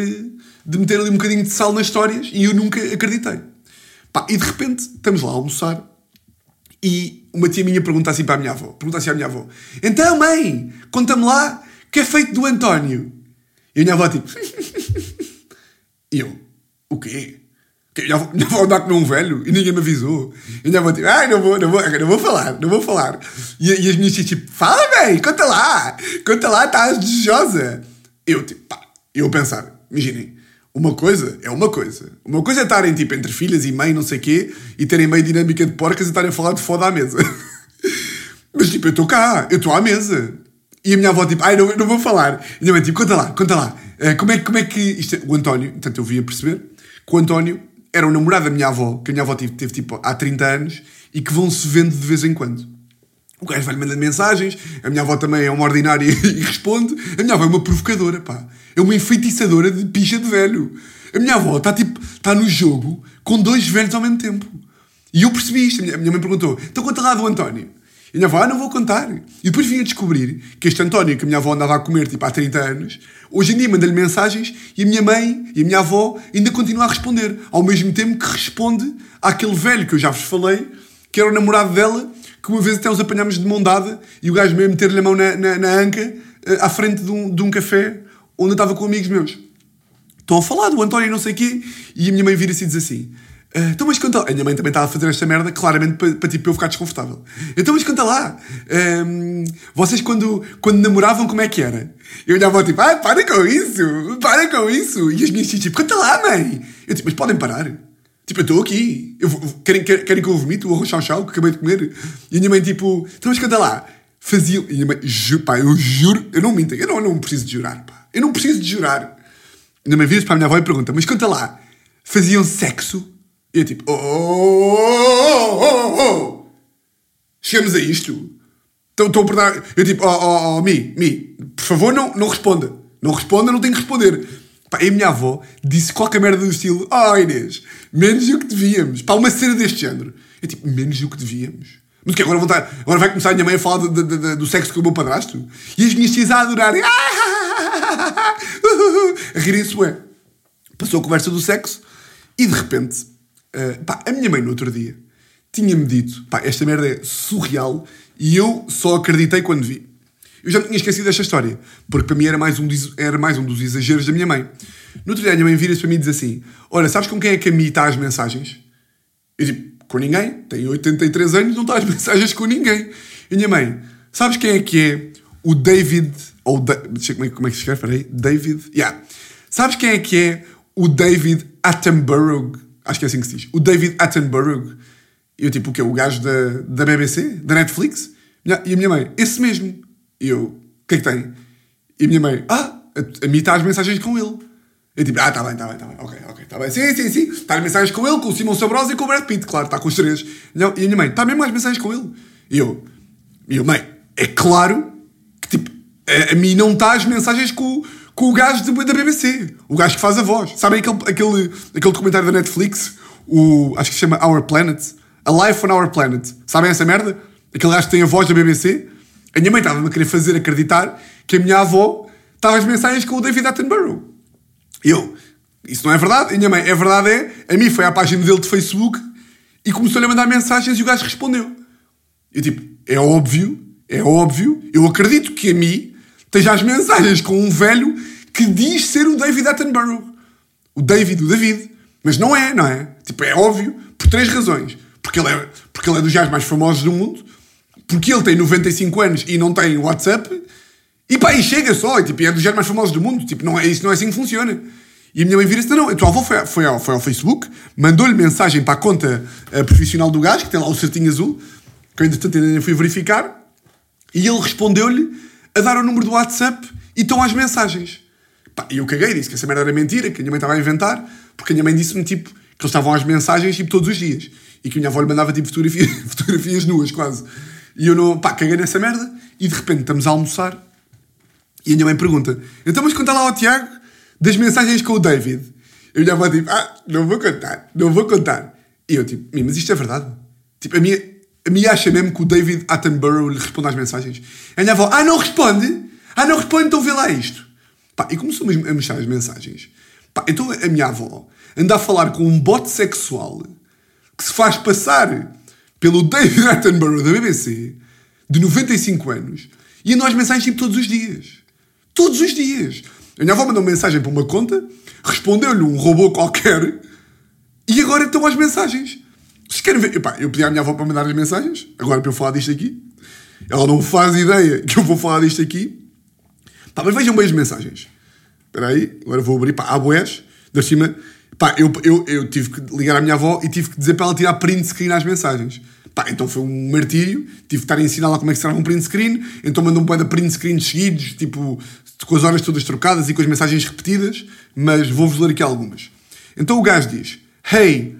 de meter ali um bocadinho de sal nas histórias e eu nunca acreditei. Pá, e de repente estamos lá a almoçar e uma tia minha pergunta assim para a minha avó: pergunta assim à minha avó, então mãe, conta-me lá que é feito do António. E a minha avó tipo, e eu, o quê? Que já, já vou andar com um velho e ninguém me avisou. E já vou tipo, ai, não vou, não vou, não vou falar, não vou falar. E, e as minhas tias tipo, fala bem, conta lá, conta lá, estás desejosa. Eu, tipo, pá, eu pensar, imaginem, uma coisa é uma coisa. Uma coisa é estarem, tipo, entre filhas e mãe, não sei quê, e terem meio dinâmica de porcas e estarem a falar de foda à mesa. Mas, tipo, eu estou cá, eu estou à mesa. E a minha avó, tipo, ai, não, não vou falar. E a minha mãe, tipo, conta lá, conta lá. Uh, como, é, como é que. Isto, é- o António, portanto, eu via perceber que o António era o namorado da minha avó, que a minha avó teve, teve tipo há 30 anos e que vão se vendo de vez em quando. O gajo vai-lhe mandando mensagens, a minha avó também é uma ordinária e responde. A minha avó é uma provocadora, pá. É uma enfeitiçadora de picha de velho. A minha avó está tipo, está no jogo com dois velhos ao mesmo tempo. E eu percebi isto. A minha, a minha mãe perguntou: então conta lá do António. E a minha avó, ah, não vou contar. E depois vim a descobrir que este António, que a minha avó andava a comer tipo há 30 anos, hoje em dia manda-lhe mensagens e a minha mãe e a minha avó ainda continuam a responder. Ao mesmo tempo que responde àquele velho que eu já vos falei, que era o namorado dela, que uma vez até os apanhámos de mão dada e o gajo meio meter-lhe a mão na, na, na anca eh, à frente de um, de um café onde eu estava com amigos meus. Estão a falar do António e não sei o quê, e a minha mãe vira-se e diz assim: "Ah, então, mas conta. A minha mãe também estava a fazer esta merda, claramente para, para, tipo, eu ficar desconfortável. Então, mas conta lá. Ahm, vocês, quando, quando namoravam, como é que era? Eu olhava tipo: ah, para com isso, para com isso. E as minhas tias, tipo: conta lá, mãe. Eu tipo: mas podem parar. Tipo, eu estou aqui. Eu, querem, querem, que eu vomite o arroz chau-chau que acabei de comer? E a minha mãe, tipo: então, mas conta lá. Faziam. E a minha mãe, ju, pá, eu juro, eu não minto, eu não, eu não preciso de jurar, pá. Eu não preciso de jurar. Ainda me vira para a minha avó e pergunta: Mas conta lá, faziam sexo? E eu tipo: Oh, oh, oh, oh, oh. Chegamos a isto? Então estou a perder. Eu tipo: Oh, oh, oh, Mi, Mi, por favor, não, não responda. Não responda, não tenho que responder. Pá, e a minha avó disse qualquer merda do estilo: Oh, Inês, menos do que devíamos. Pá, uma cena deste género. Eu tipo: Menos do que devíamos. Mas o que agora, vão estar- agora vai começar a minha mãe a falar do, do- do- do sexo com o meu padrasto? E as minhas tias a adorarem. A rirem-se, ué. Passou a conversa do sexo e de repente, eh, pá, a minha mãe no outro dia tinha-me dito: pá, esta merda é surreal e eu só acreditei quando vi. Eu já me tinha esquecido desta história, porque para mim era mais um, era mais um dos exageros da minha mãe. No outro dia, a minha mãe vira-se para mim e diz assim: Olha, sabes com quem é que a Mi está as mensagens? Eu tipo, com ninguém. Tenho 83 anos, não está as mensagens com ninguém. E minha mãe, sabes quem é que é o David. Ou da, deixa como é, como é que se escreve, peraí. David. Yeah. Sabes quem é que é o David Attenborough? Acho que é assim que se diz. O David Attenborough. E eu tipo, o quê? O gajo da, da BBC? Da Netflix? E a minha mãe, esse mesmo. E eu, o que é que tem? E a minha mãe, ah, a, a mim está as mensagens com ele. Eu tipo, ah, tá bem, tá bem, tá bem, ok, ok, tá bem. Sim, sim, sim. Está as mensagens com ele, com o Simon Sabrosa e com o Brad Pitt, claro, está com os três. Não, e a minha mãe, está mesmo as mensagens com ele. E eu, e eu, mãe, é claro que tipo, a, a mim não está as mensagens com, com o gajo de- da BBC, o gajo que faz a voz. Sabem aquele, aquele, aquele documentário da Netflix, o, acho que se chama Our Planet? A Life on Our Planet. Sabem essa merda? Aquele gajo que tem a voz da BBC. A minha mãe estava-me a querer fazer acreditar que a minha avó estava as mensagens com o David Attenborough. Eu, isso não é verdade. A minha mãe, é verdade é, a mim foi à página dele de Facebook e começou-lhe a mandar mensagens e o gajo respondeu. Eu tipo, é óbvio, é óbvio, eu acredito que a mim esteja as mensagens com um velho que diz ser o David Attenborough. O David, o David. Mas não é, não é? Tipo, é óbvio por três razões. Porque ele é, porque ele é dos gajos mais famosos do mundo, porque ele tem 95 anos e não tem WhatsApp, e pá, e chega só, e, tipo, é dos gajos mais famosos do mundo. Tipo, não é, isso não é assim que funciona. E a minha mãe vira-se, não, a tua avó foi, foi, ao, foi ao Facebook, mandou-lhe mensagem para a conta eh, profissional do gajo, que tem lá o certinho azul, que eu entretanto ainda fui verificar, e ele respondeu-lhe a dar o número do WhatsApp e estão as mensagens. Pá, e eu caguei, disse que essa merda era mentira, que a minha mãe estava a inventar, porque a minha mãe disse-me tipo, que eles estavam às mensagens tipo, todos os dias. E que a minha avó lhe mandava tipo fotografia, fotografias nuas, quase. E eu não, pá, caguei nessa merda, e de repente estamos a almoçar, e a minha mãe pergunta: Então, mas conta lá ao Tiago das mensagens com o David. Eu vou tipo: Ah, não vou contar, não vou contar. E eu tipo: "Mi, Mas isto é verdade? Tipo, a minha, a minha acha mesmo que o David Attenborough lhe responde às mensagens. A minha avó: Ah, não responde? Ah, não responde, então vê lá isto. Pá, e começou mesmo a mexer as mensagens. Pá, então a minha avó anda a falar com um bote sexual que se faz passar pelo David Attenborough da BBC, de 95 anos, e andam as mensagens tipo todos os dias. Todos os dias. A minha avó mandou uma mensagem para uma conta, respondeu-lhe um robô qualquer, e agora estão as mensagens. Vocês querem ver? Epá, eu pedi à minha avó para mandar as mensagens, agora para eu falar disto aqui. Ela não faz ideia que eu vou falar disto aqui. Mas vejam bem as mensagens. Espera aí, agora vou abrir. Pá, há boés, da cima. Pá, eu, eu, eu tive que ligar à minha avó e tive que dizer para ela tirar print screen às mensagens. Pá, então foi um martírio, tive que estar a ensinar lá como é que se trava um print screen, então mandou um boi de print screens seguidos, tipo, com as horas todas trocadas e com as mensagens repetidas, mas vou-vos ler aqui algumas. Então o gajo diz, Hey,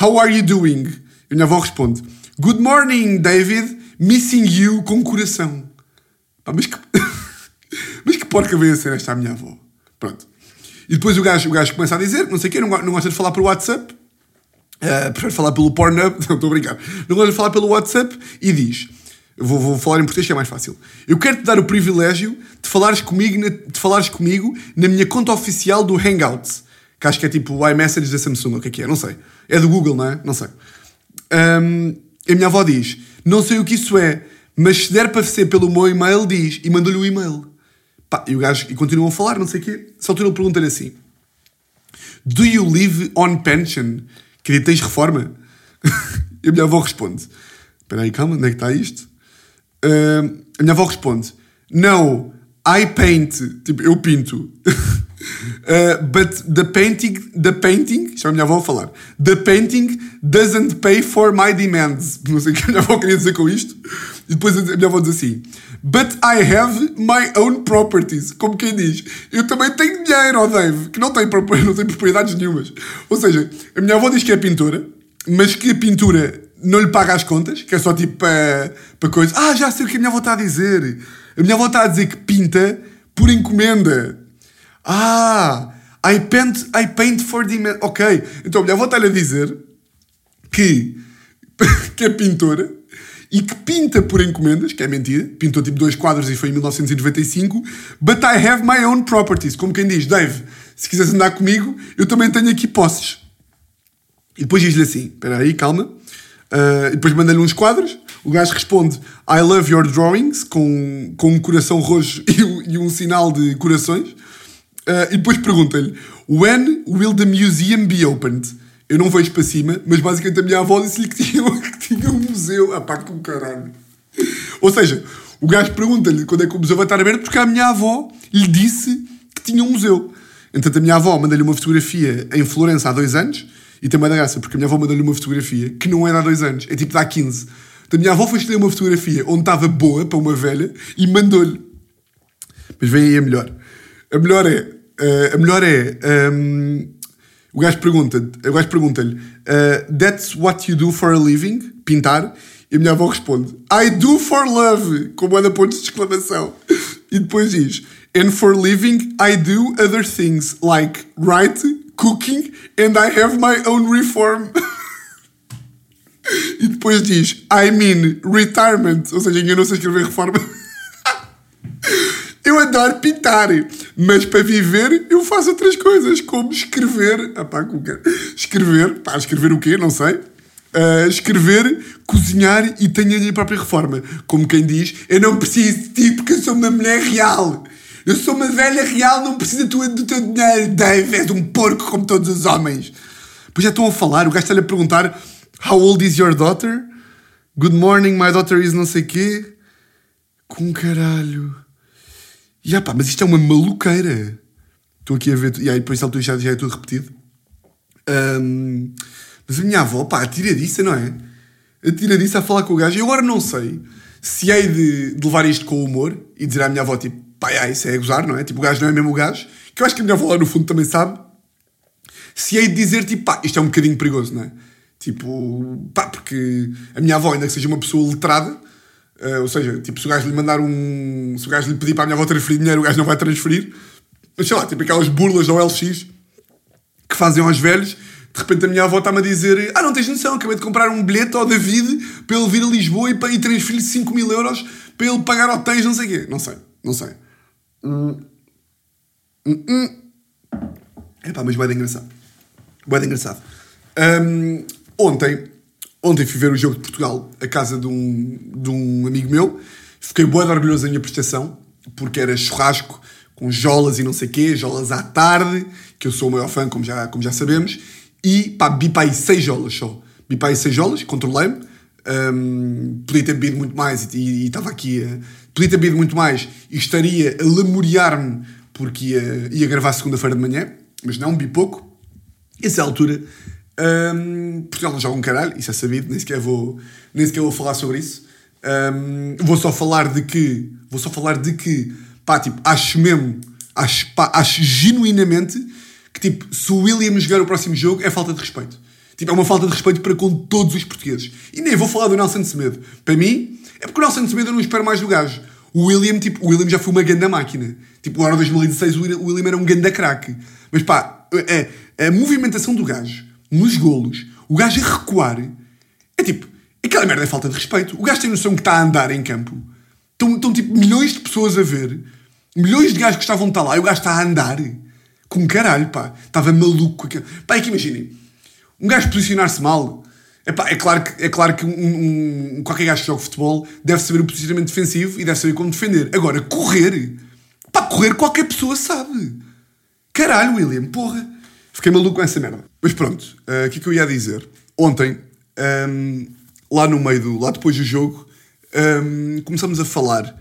how are you doing? E a minha avó responde, Good morning, David, missing you com coração. Pá, mas que... mas que porca veio a ser esta a minha avó? Pronto. E depois o gajo, o gajo começa a dizer, não sei o quê, não, não gosta de falar por WhatsApp, uh, prefere falar pelo Pornhub, não estou a brincar, não gosta de falar pelo WhatsApp e diz, vou, vou falar em português que é mais fácil, eu quero-te dar o privilégio de falares, comigo na, de falares comigo na minha conta oficial do Hangouts, que acho que é tipo o iMessage da Samsung, o que é que é, não sei. É do Google, não é? Não sei. Um, a minha avó diz, não sei o que isso é, mas se der para ser pelo meu e-mail, diz, e mandou-lhe o e-mail. Pá, e o gajo e continuam a falar, não sei o quê. Só altura ele pergunta-lhe assim: Do you live on pension? Querido, tens reforma? e a minha avó responde: Espera aí, calma, onde é que está isto? Uh, a minha avó responde: No, I paint. Tipo, eu pinto. Uh, but the painting, the painting, isto é a minha avó a falar, the painting doesn't pay for my demands. Não sei o que a minha avó queria dizer com isto. E depois a minha avó diz assim: But I have my own properties. Como quem diz, eu também tenho dinheiro, oh Dave, que não tem, não tem propriedades nenhumas. Ou seja, a minha avó diz que é pintora, mas que a pintura não lhe paga as contas, que é só tipo para, para coisa. Ah, já sei o que a minha avó está a dizer. A minha avó está a dizer que pinta por encomenda. Ah, I paint, I paint for demand. Ok, então a minha avó está-lhe a dizer que, que é pintora e que pinta por encomendas, que é mentira, pintou tipo dois quadros e foi em 1995, but I have my own properties. Como quem diz, Dave, se quiseres andar comigo, eu também tenho aqui posses. E depois diz-lhe assim, espera aí, calma. Uh, e depois manda-lhe uns quadros, o gajo responde I love your drawings, com, com um coração roxo e, e um sinal de corações. Uh, e depois pergunta-lhe When will the museum be opened? Eu não vejo para cima, mas basicamente a minha avó disse-lhe que tinha, tinha um museu. Ah pá, com caralho. Ou seja, o gajo pergunta-lhe quando é que o museu vai estar aberto, porque a minha avó lhe disse que tinha um museu. Entretanto, a minha avó manda-lhe uma fotografia em Florença há dois anos, e tem da graça, porque a minha avó manda-lhe uma fotografia que não de há dois anos, é tipo de há 15. Então a minha avó foi escolher uma fotografia onde estava boa para uma velha e mandou-lhe. Mas vem aí a melhor. A melhor é. Uh, a melhor é. Um, o gajo pergunta-lhe, pergunta-lhe uh, That's what you do for a living? Pintar? E a minha avó responde I do for love! Com boa pontos de exclamação. E depois diz And for living I do other things like write, cooking and I have my own reform. e depois diz I mean retirement. Ou seja, eu não sei escrever reforma. Eu adoro pintar, mas para viver eu faço outras coisas, como escrever. Ah, pá, escrever, pá, escrever o quê? Não sei. Uh, escrever, cozinhar e tenho a minha própria reforma. Como quem diz, eu não preciso de ti porque eu sou uma mulher real. Eu sou uma velha real, não preciso do teu dinheiro. Dave, és um porco como todos os homens. Pois já estão a falar, o gajo está-lhe a perguntar How old is your daughter? Good morning, my daughter is não sei quê. Com caralho. Ah, pá, mas isto é uma maluqueira. Estou aqui a ver. E aí depois altura já, já é tudo repetido. Um, mas a minha avó, pá, disso não é? disso a falar com o gajo. E agora não sei se hei de, de, levar isto com humor e dizer à minha avó, tipo, pá, é, isso é gozar, não é? Tipo, o gajo não é mesmo o gajo. Que eu acho que a minha avó lá no fundo também sabe. Se hei de dizer, tipo, pá, isto é um bocadinho perigoso, não é? Tipo, pá, porque a minha avó, ainda que seja uma pessoa letrada, Uh, ou seja, tipo, se o gajo lhe mandar um. Se o gajo lhe pedir para a minha avó transferir dinheiro, o gajo não vai transferir. Mas sei lá, tipo aquelas burlas da OLX que fazem aos velhos. De repente a minha avó está-me a dizer: Ah, não tens noção, acabei de comprar um bilhete ao David para ele vir a Lisboa e, e transferir 5 mil euros para ele pagar hotéis, não sei o quê. Não sei, não sei. Hum. Hum, hum. Epá, mas vai de engraçado. Vai de engraçado. Um, ontem Ontem fui ver o jogo de Portugal a casa de um, de um amigo meu. Fiquei boa orgulhoso da minha prestação, porque era churrasco com jolas e não sei quê, jolas à tarde, que eu sou o maior fã, como já, como já sabemos. E pá, bi para aí seis jolas só. Bi para aí seis jolas, controlei-me. Um, podia ter bebido muito mais e estava aqui a... Podia ter bebido muito mais e estaria a lamuriar-me porque ia, ia gravar segunda-feira de manhã, mas não, bi pouco. Essa altura Um, Portugal não joga um caralho, isso é sabido, nem sequer vou, nem sequer vou falar sobre isso. Um, vou só falar de que, vou só falar de que, pá, tipo, acho mesmo, acho, pá, acho genuinamente que, tipo, se o William jogar o próximo jogo é falta de respeito. Tipo, é uma falta de respeito para com todos os portugueses. E nem vou falar do Nelson Semedo. Para mim, é porque o Nelson Semedo eu não espero mais do gajo. O William, tipo, o William já foi uma ganda máquina. Tipo, no ano 2016 o William era um ganda craque. Mas pá, a, a movimentação do gajo nos golos, o gajo a recuar, é tipo, aquela merda é falta de respeito. O gajo tem noção que está a andar em campo. Estão, estão tipo milhões de pessoas a ver, milhões de gajos que estavam a estar lá e o gajo está a andar. Com caralho, pá. Estava maluco. Pá, é que imaginem, um gajo posicionar-se mal. É claro que, é claro que um, um, qualquer gajo que joga futebol deve saber o posicionamento defensivo e deve saber como defender. Agora, correr. Pá, correr qualquer pessoa sabe. Caralho, William, porra. Fiquei maluco com essa merda. Mas pronto, uh, o que é que eu ia dizer? Ontem, um, ehm, lá no meio do. lá depois do jogo, um, ehm, começamos a falar.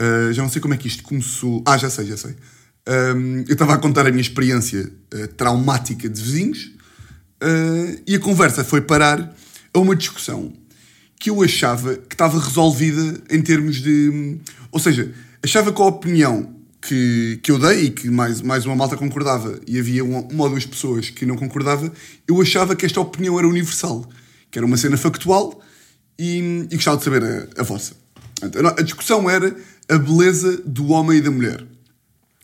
Uh, já não sei como é que isto começou. Ah, já sei, já sei. Um, ehm, eu estava a contar a minha experiência uh, traumática de vizinhos e a conversa foi parar a uma discussão que eu achava que estava resolvida em termos de. Ou seja, achava que a opinião que, que eu dei e que mais, mais uma malta concordava e havia uma, uma ou duas pessoas que não concordava, eu achava que esta opinião era universal, que era uma cena factual e, e gostava de saber a, a vossa. A discussão era a beleza do homem e da mulher,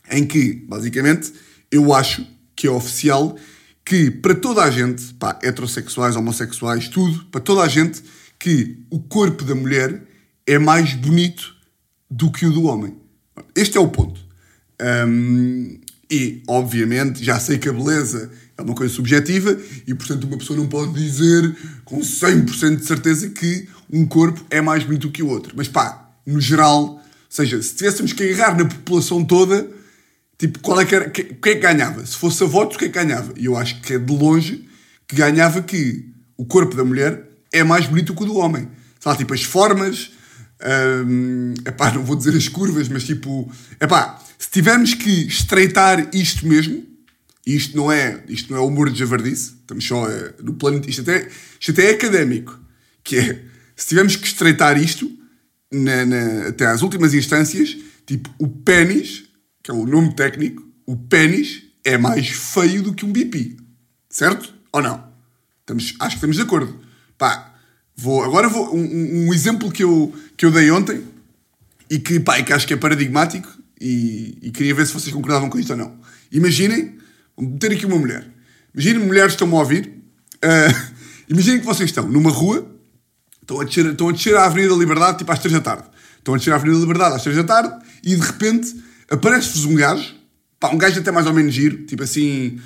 em que, basicamente, eu acho que é oficial que para toda a gente, pá, heterossexuais, homossexuais, tudo, para toda a gente, que o corpo da mulher é mais bonito do que o do homem. Este é o ponto. Um, e, obviamente, já sei que a beleza é uma coisa subjetiva e, portanto, uma pessoa não pode dizer com 100% de certeza que um corpo é mais bonito que o outro. Mas, pá, no geral, ou seja, se tivéssemos que agarrar na população toda, tipo, qual é que era, que, é que ganhava? Se fosse a votos, quem é que ganhava? E eu acho que é de longe que ganhava que o corpo da mulher é mais bonito que o do homem. Sei lá, tipo, as formas, um, epá, não vou dizer as curvas, mas tipo, epá, se tivermos que estreitar isto mesmo, isto não é, isto não é humor de javardice, estamos só é, no plano, isto até, isto até é académico, que é, se tivermos que estreitar isto, na, na, até às últimas instâncias, tipo, o pênis, que é o nome técnico, o pênis é mais feio do que um bipi. Certo? Ou não? Estamos, acho que estamos de acordo. Pá, vou, agora vou, um, um exemplo que eu, que eu dei ontem, e que, pá, e que acho que é paradigmático, e, e, queria ver se vocês concordavam com isto ou não. Imaginem, vamos meter aqui uma mulher. Imaginem mulheres que estão a ouvir. Uh, imaginem que vocês estão numa rua, estão a, descer, estão a descer a Avenida da Liberdade tipo às 3 da tarde. Estão a descer a Avenida da Liberdade às 3 da tarde e de repente aparece-vos um gajo, pá, um gajo até mais ou menos giro, tipo assim,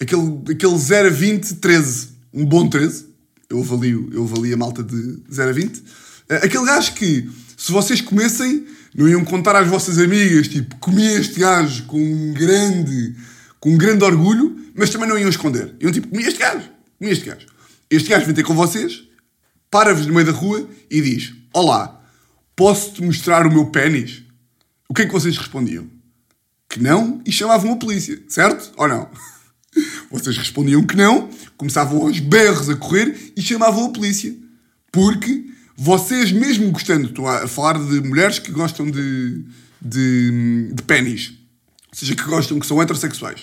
aquele, aquele 0 a 20, 13, um bom 13. Eu avalio, eu avalio a malta de 0 a 20. Uh, ah, aquele gajo que, se vocês comessem não iam contar às vossas amigas, tipo, comi este gajo com um grande, com um grande orgulho, mas também não iam esconder. Iam tipo, comi este gajo, comi este gajo. Este gajo vem ter com vocês, para-vos no meio da rua e diz: Olá, posso-te mostrar o meu pênis? O que é que vocês respondiam? Que não e chamavam a polícia, certo? Ou não? Vocês respondiam que não, começavam aos berros a correr e chamavam a polícia. Porque vocês, mesmo gostando, estou a falar de mulheres que gostam de, de, de pênis, ou seja, que gostam, que são heterossexuais,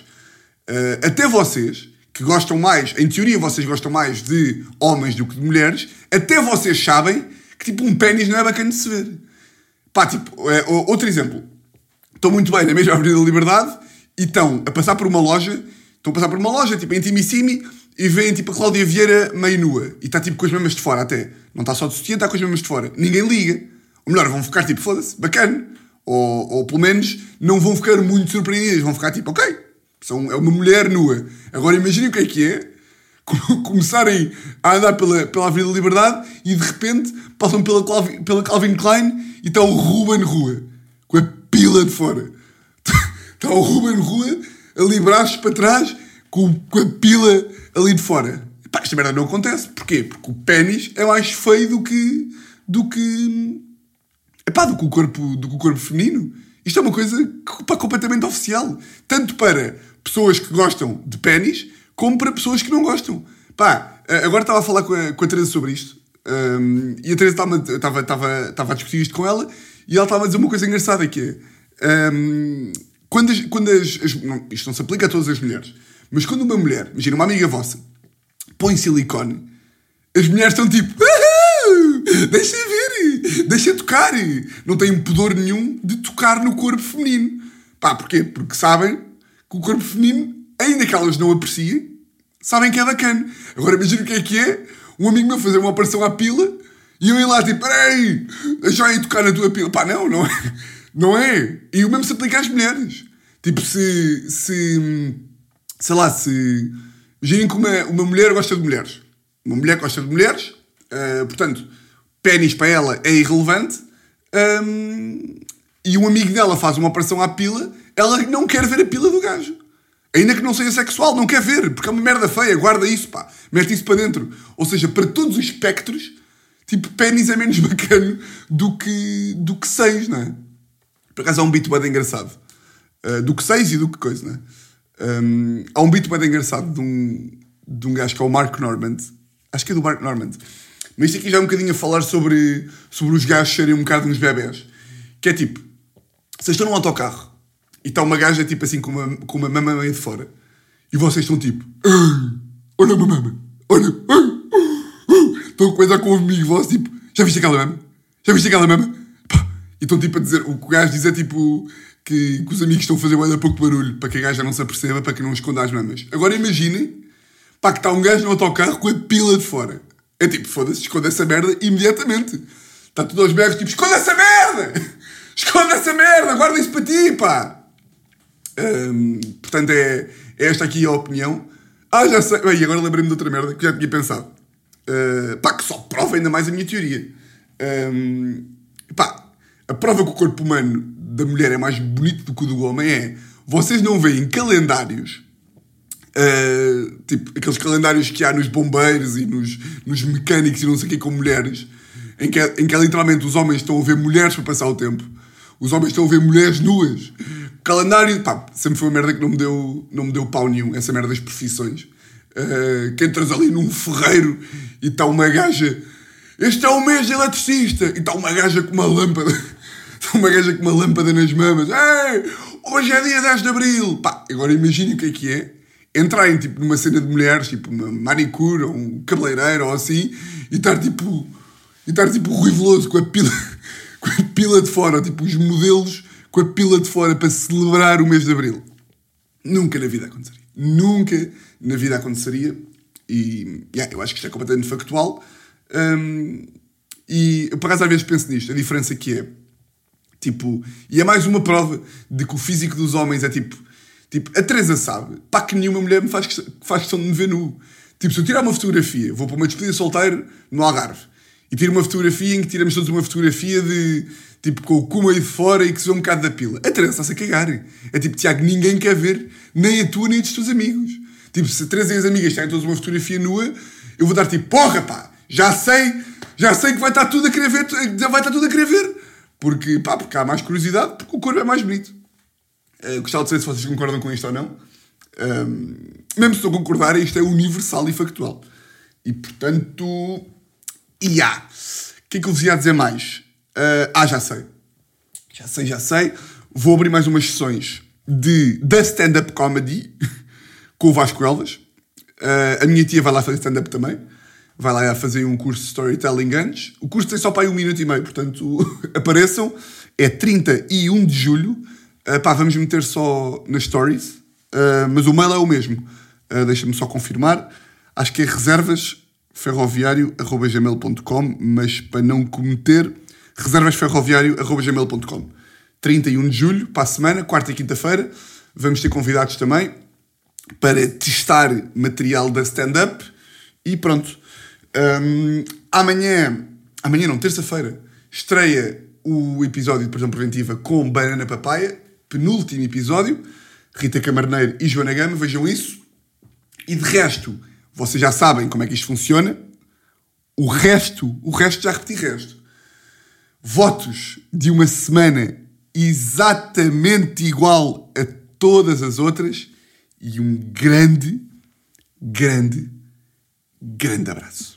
uh, até vocês, que gostam mais, em teoria vocês gostam mais de homens do que de mulheres, até vocês sabem que tipo um pênis não é bacana de se ver. Pá, tipo, uh, outro exemplo. Estão muito bem na mesma Avenida da Liberdade e estão a passar por uma loja, estão a passar por uma loja, tipo, em Timissimi, e veem tipo a Cláudia Vieira meio nua e está tipo com as mamas de fora até. Não está só de sutiã, está com as mamas de fora. Ninguém liga. Ou melhor, vão ficar tipo, foda-se, bacana. Ou, ou pelo menos não vão ficar muito surpreendidas. Vão ficar tipo, ok, são, é uma mulher nua. Agora imaginem o que é que é começarem a andar pela, pela Avenida da Liberdade e de repente passam pela, Calvin, pela Calvin Klein e está o Ruben Rua com a pila de fora. Está o Ruben Rua ali braços para trás com, com a pila ali de fora. Pá, esta merda não acontece. Porquê? Porque o pênis é mais feio do que. do que. Epá, do que o corpo, do que o corpo feminino. Isto é uma coisa pá, completamente oficial. Tanto para pessoas que gostam de pênis, como para pessoas que não gostam. Pá, eh, agora estava a falar com a, com a Teresa sobre isto. Um, e a Teresa estava, estava, estava a discutir isto com ela e ela estava a dizer uma coisa engraçada que é um, quando, as, quando as, as não, isto não se aplica a todas as mulheres, mas quando uma mulher, imagina uma amiga vossa, põe silicone, as mulheres estão tipo deixa ver, deixa tocar, não têm pudor nenhum de tocar no corpo feminino. Pá, porquê? Porque sabem que o corpo feminino, ainda que elas não apreciem, sabem que é bacana. Agora imagina o que é que é um amigo meu fazer uma operação à pila e eu ir lá tipo, peraí, deixa aí tocar na tua pila. Pá, não, não é. Não é. E o mesmo se aplica às mulheres. Tipo, se. se sei lá, se. Imaginem que uma, uma mulher gosta de mulheres. Uma mulher gosta de mulheres, uh, portanto, pênis para ela é irrelevante. Um, e um amigo dela faz uma operação à pila, ela não quer ver a pila do gajo. Ainda que não seja sexual, não quer ver, porque é uma merda feia, guarda isso, pá, mete isso para dentro. Ou seja, para todos os espectros, tipo, pênis é menos bacana do que, do que seis, não é? Por acaso há um beat bem engraçado. Uh, do que seis e do que coisa, não é? Um, há um beat bem engraçado de um, de um gajo que é o Mark Normand. Acho que é do Mark Normand. Mas isto aqui já é um bocadinho a falar sobre, sobre os gajos serem um bocado uns bebés. Que é tipo, vocês estão num autocarro e está uma gaja tipo assim com uma, com uma mama meio de fora. E vocês estão tipo, olha uma mama, olha, estão a coisa com o amigo vosso, tipo, já viste aquela mama? Já viste aquela mama? E estão tipo a dizer, o gajo diz é tipo que, que os amigos estão a fazer ainda pouco barulho para que a gaja não se aperceba, para que não esconda as mamas. Agora imaginem, pá, que está um gajo no autocarro com a pila de fora. É tipo, foda-se, esconda essa merda imediatamente. Está tudo aos berros, tipo, esconda essa merda! Esconda essa merda, guarda isso para ti, pá! Portanto, é, é, esta aqui a opinião. Ah, já sei. E agora lembrei-me de outra merda que já tinha pensado. Uh, pá, que só prova ainda mais a minha teoria. Um, pá, a prova que o corpo humano da mulher é mais bonito do que o do homem é. Vocês não veem calendários. Uh, tipo, aqueles calendários que há nos bombeiros e nos, nos mecânicos e não sei o que com mulheres, em que, em que é, literalmente os homens estão a ver mulheres para passar o tempo, os homens estão a ver mulheres nuas, Calendário, pá, sempre foi uma merda que não me deu, não me deu pau nenhum, essa merda das profissões. Uh, que entras ali num ferreiro e está uma gaja. Este é o mês de eletricista! E está uma gaja com uma lâmpada. Uma gaja com uma lâmpada nas mamas. Ei, hoje é dia 10 de Abril! Pá, agora imagine o que é que é. Entrarem tipo, numa cena de mulheres, tipo uma manicure ou um cabeleireiro ou assim, e estar tipo. E estar tipo ruivoso com a pila, com a pila de fora, tipo os modelos com a pila de fora para celebrar o mês de Abril. Nunca na vida aconteceria. Nunca na vida aconteceria. E yeah, eu acho que isto é completamente factual. Um, e eu, por acaso, às vezes penso nisto, a diferença que é. Tipo, e é mais uma prova de que o físico dos homens é tipo. Tipo, a Teresa sabe, pá, que nenhuma mulher me faz, faz questão de me ver nu. Tipo, se eu tirar uma fotografia, vou para uma despedida solteiro no Algarve e tiro uma fotografia em que tiramos todos uma fotografia de tipo com o cu aí de fora e que se vê um bocado da pila. A Teresa está-se a cagar. É tipo, Tiago, ninguém quer ver nem a tua nem a dos teus amigos. Tipo, se a Teresa e as amigas têm todas uma fotografia nua, eu vou dar tipo, porra pá, já sei, já sei que vai estar tudo a querer ver, vai estar tudo a querer ver. Porque, pá, porque há mais curiosidade, porque o corpo é mais bonito. Uh, gostava de saber se vocês concordam com isto ou não. Um, mesmo se não concordar, isto é universal e factual. E portanto, e há. O que é que eu vos ia dizer mais? Uh, ah, já sei. Já sei, já sei. Vou abrir mais umas sessões de da stand-up comedy com o Vasco Elvas. Uh, a minha tia vai lá fazer stand-up também. Vai lá fazer um curso de storytelling antes. O curso tem só para aí um minuto e meio, portanto apareçam. É 31 de julho. Uh, pá, vamos meter só nas stories. Uh, mas o mail é o mesmo. Uh, Deixa-me só confirmar. Acho que é reservas ferroviário.gmail.com, mas para não cometer, reservasferroviário.gmail.com. 31 de julho, para a semana, quarta e quinta-feira, vamos ter convidados também para testar material da stand-up e pronto. Um, amanhã, amanhã não, terça-feira, estreia o episódio de prisão preventiva com Banana Papaya, penúltimo episódio, Rita Camarneiro e Joana Gama, vejam isso. E de resto, vocês já sabem como é que isto funciona. O resto, o resto já repeti resto. Votos de uma semana exatamente igual a todas as outras e um grande, grande, Grande abraço.